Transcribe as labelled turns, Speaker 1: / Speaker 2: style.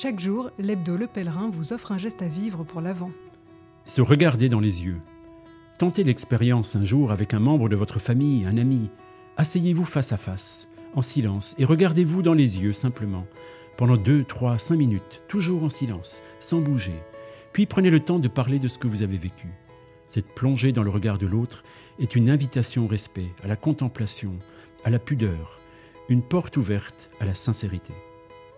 Speaker 1: Chaque jour, l'hebdo Le Pèlerin vous offre un geste à vivre pour l'avant.
Speaker 2: Se regarder dans les yeux. Tentez l'expérience un jour avec un membre de votre famille, un ami. Asseyez-vous face à face, en silence, et regardez-vous dans les yeux simplement, pendant deux, trois, cinq minutes, toujours en silence, sans bouger. Puis prenez le temps de parler de ce que vous avez vécu. Cette plongée dans le regard de l'autre est une invitation au respect, à la contemplation, à la pudeur, une porte ouverte à la sincérité.